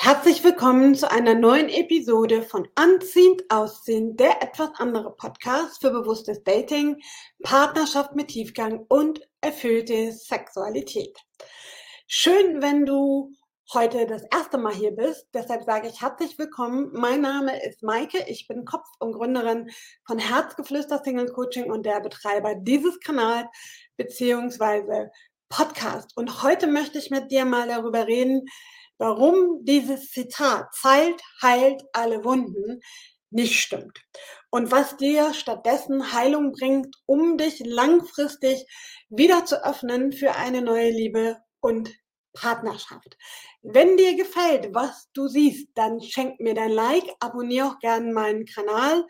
Herzlich willkommen zu einer neuen Episode von Anziehend Ausziehen, der etwas andere Podcast für bewusstes Dating, Partnerschaft mit Tiefgang und erfüllte Sexualität. Schön, wenn du heute das erste Mal hier bist. Deshalb sage ich herzlich willkommen. Mein Name ist Maike. Ich bin Kopf und Gründerin von Herzgeflüster Single Coaching und der Betreiber dieses Kanals beziehungsweise Podcast. Und heute möchte ich mit dir mal darüber reden, warum dieses Zitat Zeit heilt alle Wunden nicht stimmt und was dir stattdessen Heilung bringt, um dich langfristig wieder zu öffnen für eine neue Liebe und Partnerschaft. Wenn dir gefällt, was du siehst, dann schenk mir dein Like, abonniere auch gerne meinen Kanal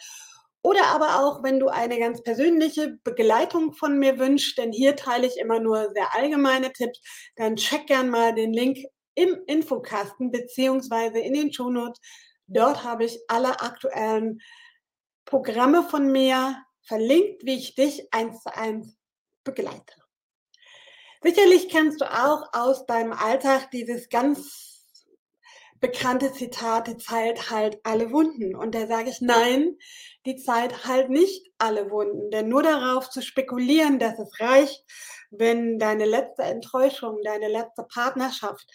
oder aber auch, wenn du eine ganz persönliche Begleitung von mir wünschst, denn hier teile ich immer nur sehr allgemeine Tipps, dann check gern mal den Link im Infokasten beziehungsweise in den Shownotes. Dort habe ich alle aktuellen Programme von mir verlinkt, wie ich dich eins zu eins begleite. Sicherlich kennst du auch aus deinem Alltag dieses ganz bekannte Zitat, die Zeit heilt alle Wunden. Und da sage ich, nein, die Zeit heilt nicht alle Wunden. Denn nur darauf zu spekulieren, dass es reicht, wenn deine letzte Enttäuschung, deine letzte Partnerschaft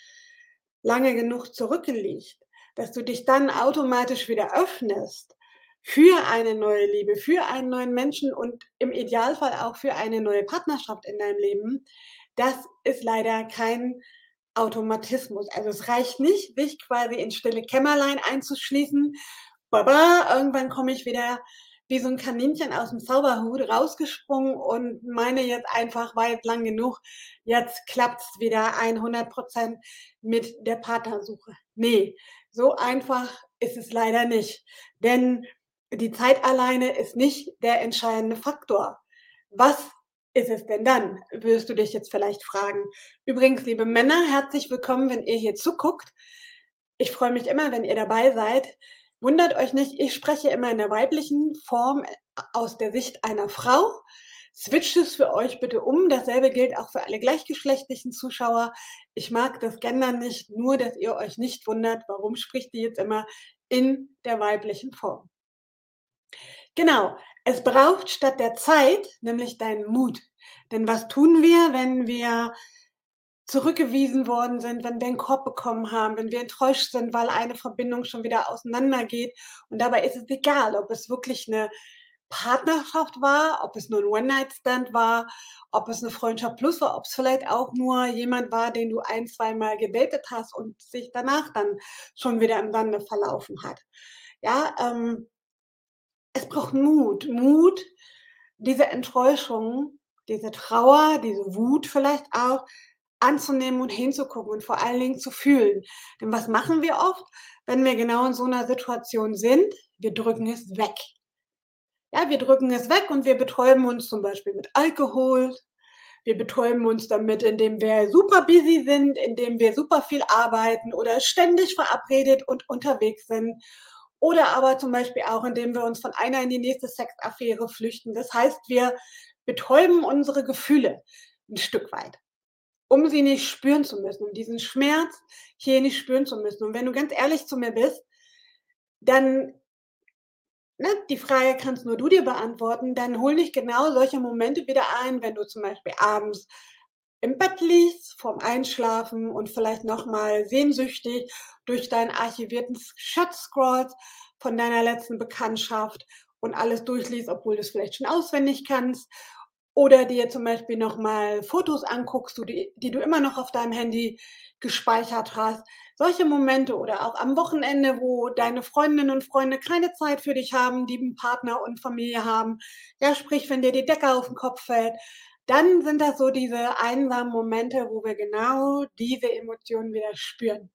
lange genug zurückgelegt, dass du dich dann automatisch wieder öffnest für eine neue Liebe, für einen neuen Menschen und im Idealfall auch für eine neue Partnerschaft in deinem Leben, das ist leider kein Automatismus. Also es reicht nicht, sich quasi in stille Kämmerlein einzuschließen. Baba, irgendwann komme ich wieder wie so ein Kaninchen aus dem Zauberhut rausgesprungen und meine jetzt einfach, war jetzt lang genug, jetzt klappt's wieder 100 Prozent mit der Partnersuche. Nee, so einfach ist es leider nicht. Denn die Zeit alleine ist nicht der entscheidende Faktor. Was ist es denn dann, wirst du dich jetzt vielleicht fragen. Übrigens, liebe Männer, herzlich willkommen, wenn ihr hier zuguckt. Ich freue mich immer, wenn ihr dabei seid. Wundert euch nicht, ich spreche immer in der weiblichen Form äh, aus der Sicht einer Frau. Switcht es für euch bitte um. Dasselbe gilt auch für alle gleichgeschlechtlichen Zuschauer. Ich mag das Gendern nicht, nur dass ihr euch nicht wundert, warum spricht die jetzt immer in der weiblichen Form. Genau, es braucht statt der Zeit nämlich deinen Mut. Denn was tun wir, wenn wir zurückgewiesen worden sind, wenn wir einen Korb bekommen haben, wenn wir enttäuscht sind, weil eine Verbindung schon wieder auseinandergeht. Und dabei ist es egal, ob es wirklich eine Partnerschaft war, ob es nur ein One-Night-Stand war, ob es eine Freundschaft plus war, ob es vielleicht auch nur jemand war, den du ein, zweimal gedatet hast und sich danach dann schon wieder im Sande verlaufen hat. Ja, ähm, es braucht Mut. Mut, diese Enttäuschung, diese Trauer, diese Wut vielleicht auch anzunehmen und hinzugucken und vor allen Dingen zu fühlen. Denn was machen wir oft, wenn wir genau in so einer Situation sind? Wir drücken es weg. Ja, wir drücken es weg und wir betäuben uns zum Beispiel mit Alkohol. Wir betäuben uns damit, indem wir super busy sind, indem wir super viel arbeiten oder ständig verabredet und unterwegs sind. Oder aber zum Beispiel auch, indem wir uns von einer in die nächste Sexaffäre flüchten. Das heißt, wir betäuben unsere Gefühle ein Stück weit um sie nicht spüren zu müssen, um diesen Schmerz hier nicht spüren zu müssen. Und wenn du ganz ehrlich zu mir bist, dann, ne, die Frage kannst nur du dir beantworten, dann hol dich genau solche Momente wieder ein, wenn du zum Beispiel abends im Bett liegst, vorm Einschlafen und vielleicht nochmal sehnsüchtig durch deinen archivierten Chat scrollst von deiner letzten Bekanntschaft und alles durchliest, obwohl du es vielleicht schon auswendig kannst oder dir zum Beispiel nochmal Fotos anguckst, die, die du immer noch auf deinem Handy gespeichert hast. Solche Momente oder auch am Wochenende, wo deine Freundinnen und Freunde keine Zeit für dich haben, die einen Partner und Familie haben. Ja, sprich, wenn dir die Decke auf den Kopf fällt, dann sind das so diese einsamen Momente, wo wir genau diese Emotionen wieder spüren.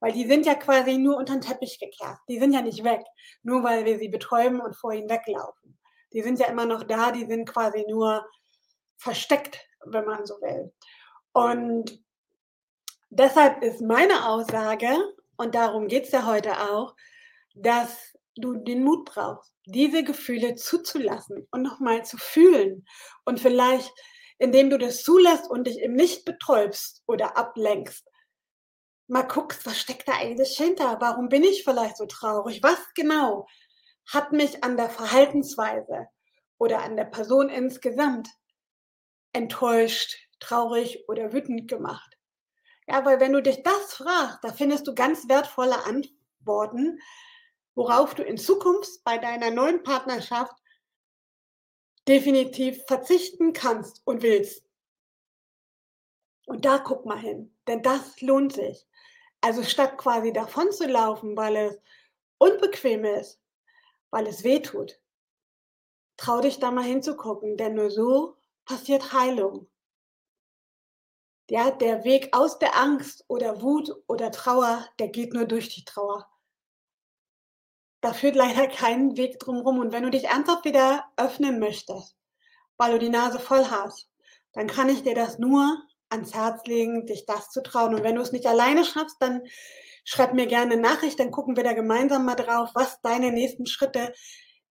Weil die sind ja quasi nur unter den Teppich gekehrt. Die sind ja nicht weg, nur weil wir sie betäuben und vor ihnen weglaufen die sind ja immer noch da, die sind quasi nur versteckt, wenn man so will. Und deshalb ist meine Aussage, und darum geht es ja heute auch, dass du den Mut brauchst, diese Gefühle zuzulassen und nochmal zu fühlen. Und vielleicht, indem du das zulässt und dich eben nicht betäubst oder ablenkst, mal guckst, was steckt da eigentlich hinter? Warum bin ich vielleicht so traurig? Was genau hat mich an der Verhaltensweise oder an der Person insgesamt enttäuscht, traurig oder wütend gemacht? Ja, weil wenn du dich das fragst, da findest du ganz wertvolle Antworten, worauf du in Zukunft bei deiner neuen Partnerschaft definitiv verzichten kannst und willst. Und da guck mal hin, denn das lohnt sich. Also statt quasi davon zu laufen, weil es unbequem ist, weil es weh tut, trau dich da mal hinzugucken, denn nur so passiert Heilung. Ja, der Weg aus der Angst oder Wut oder Trauer, der geht nur durch die Trauer. Da führt leider kein Weg drumherum. Und wenn du dich ernsthaft wieder öffnen möchtest, weil du die Nase voll hast, dann kann ich dir das nur ans Herz legen, dich das zu trauen. Und wenn du es nicht alleine schaffst, dann schreib mir gerne eine Nachricht, dann gucken wir da gemeinsam mal drauf, was deine nächsten Schritte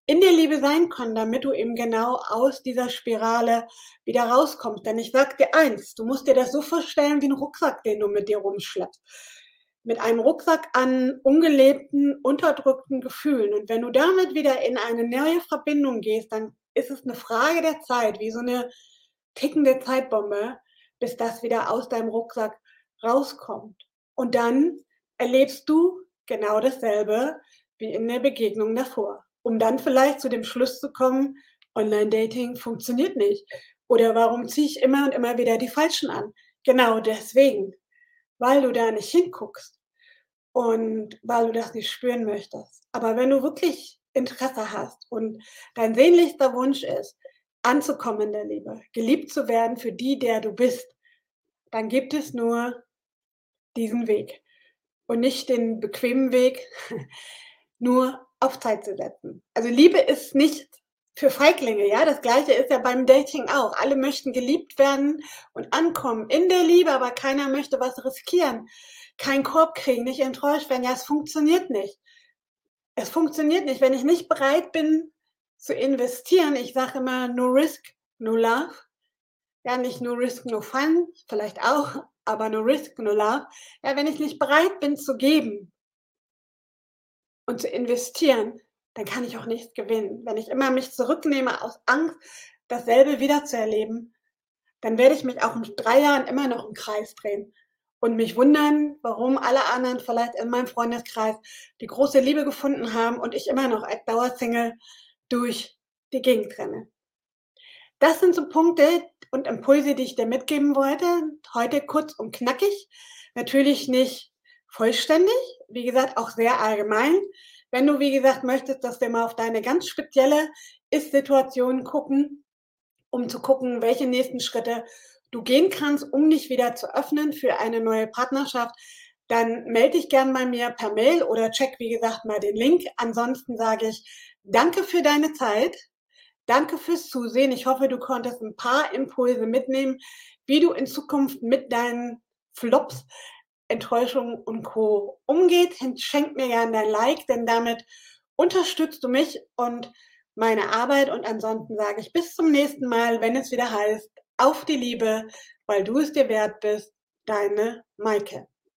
in der Liebe sein können, damit du eben genau aus dieser Spirale wieder rauskommst. Denn ich sag dir eins, du musst dir das so vorstellen wie ein Rucksack, den du mit dir rumschleppst. Mit einem Rucksack an ungelebten, unterdrückten Gefühlen. Und wenn du damit wieder in eine neue Verbindung gehst, dann ist es eine Frage der Zeit, wie so eine tickende Zeitbombe, bis das wieder aus deinem Rucksack rauskommt. Und dann erlebst du genau dasselbe wie in der Begegnung davor, um dann vielleicht zu dem Schluss zu kommen, Online-Dating funktioniert nicht. Oder warum ziehe ich immer und immer wieder die Falschen an? Genau deswegen, weil du da nicht hinguckst und weil du das nicht spüren möchtest. Aber wenn du wirklich Interesse hast und dein sehnlichster Wunsch ist, anzukommen in der Liebe, geliebt zu werden für die, der du bist, dann gibt es nur diesen Weg und nicht den bequemen Weg, nur auf Zeit zu setzen. Also Liebe ist nicht für Feiglinge, ja, das gleiche ist ja beim Dating auch. Alle möchten geliebt werden und ankommen in der Liebe, aber keiner möchte was riskieren. Kein Korb kriegen, nicht enttäuscht werden. Ja, es funktioniert nicht. Es funktioniert nicht, wenn ich nicht bereit bin zu investieren. Ich sage immer, no risk, no love ja nicht nur Risk, no Fun, vielleicht auch, aber no Risk, no Love. Ja, wenn ich nicht bereit bin zu geben und zu investieren, dann kann ich auch nichts gewinnen. Wenn ich immer mich zurücknehme aus Angst, dasselbe wieder zu erleben, dann werde ich mich auch in drei Jahren immer noch im Kreis drehen und mich wundern, warum alle anderen vielleicht in meinem Freundeskreis die große Liebe gefunden haben und ich immer noch als Dauersingle durch die Gegend renne. Das sind so Punkte und Impulse, die ich dir mitgeben wollte. Heute kurz und knackig. Natürlich nicht vollständig. Wie gesagt, auch sehr allgemein. Wenn du, wie gesagt, möchtest, dass wir mal auf deine ganz spezielle Ist-Situation gucken, um zu gucken, welche nächsten Schritte du gehen kannst, um dich wieder zu öffnen für eine neue Partnerschaft, dann melde dich gern bei mir per Mail oder check, wie gesagt, mal den Link. Ansonsten sage ich danke für deine Zeit. Danke fürs Zusehen. Ich hoffe, du konntest ein paar Impulse mitnehmen, wie du in Zukunft mit deinen Flops, Enttäuschungen und Co. umgeht. Schenk mir gerne dein Like, denn damit unterstützt du mich und meine Arbeit. Und ansonsten sage ich bis zum nächsten Mal, wenn es wieder heißt, auf die Liebe, weil du es dir wert bist, deine Maike.